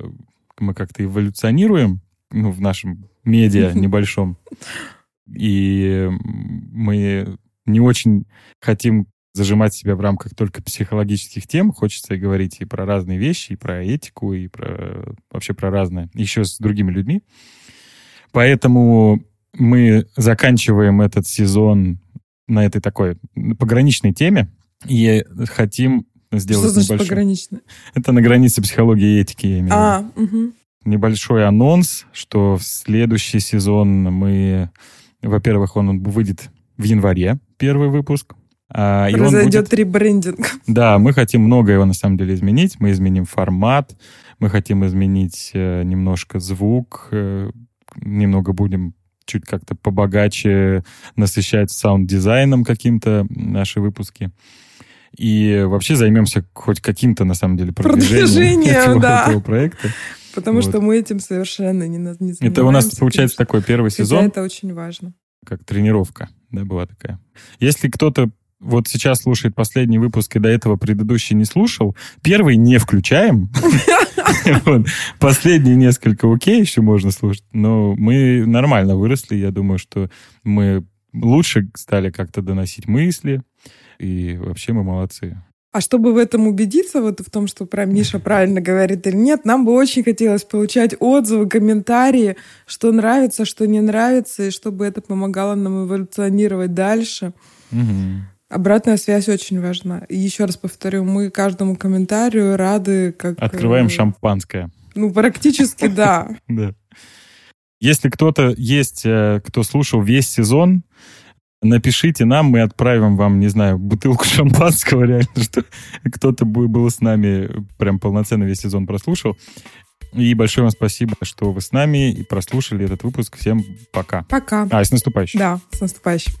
мы как-то эволюционируем ну, в нашем медиа небольшом. И мы не очень хотим зажимать себя в рамках только психологических тем. Хочется говорить и про разные вещи, и про этику, и про вообще про разное. Еще с другими людьми. Поэтому мы заканчиваем этот сезон на этой такой пограничной теме и хотим сделать Что значит небольшой... пограничный? Это на границе психологии и этики, я имею в виду. А, угу. Небольшой анонс, что в следующий сезон мы... Во-первых, он выйдет в январе, первый выпуск. А, Произойдет будет- ребрендинг. Да, мы хотим много его на самом деле изменить. Мы изменим формат, мы хотим изменить э, немножко звук, э, немного будем чуть как-то побогаче насыщать саунд-дизайном каким-то наши выпуски. И вообще займемся хоть каким-то, на самом деле, продвижением, Продвижением, этого, да. этого проекта. Потому Вот. что мы этим совершенно не, не занимаемся. Это у нас получается конечно. такой первый Хотя сезон, это очень важно. как тренировка, да, была такая. Если кто-то вот сейчас слушает последний выпуск и до этого предыдущий не слушал, первый не включаем. Последние несколько окей еще можно слушать, но мы нормально выросли. Я думаю, что мы лучше стали как-то доносить мысли, и вообще мы молодцы. А чтобы в этом убедиться, вот в том, что прям Миша правильно говорит или нет, нам бы очень хотелось получать отзывы, комментарии, что нравится, что не нравится, и чтобы это помогало нам эволюционировать дальше. Мгм. Обратная связь очень важна. И еще раз повторю, мы каждому комментарию рады, как... Открываем э, шампанское. Ну, практически, да. Да. Если кто-то есть, э, кто слушал весь сезон, напишите нам, мы отправим вам, не знаю, бутылку шампанского, реально, что кто-то был с нами, прям полноценно весь сезон прослушал. И большое вам спасибо, что вы с нами и прослушали этот выпуск. Всем пока. Пока. А, и с наступающим. Да, с наступающим.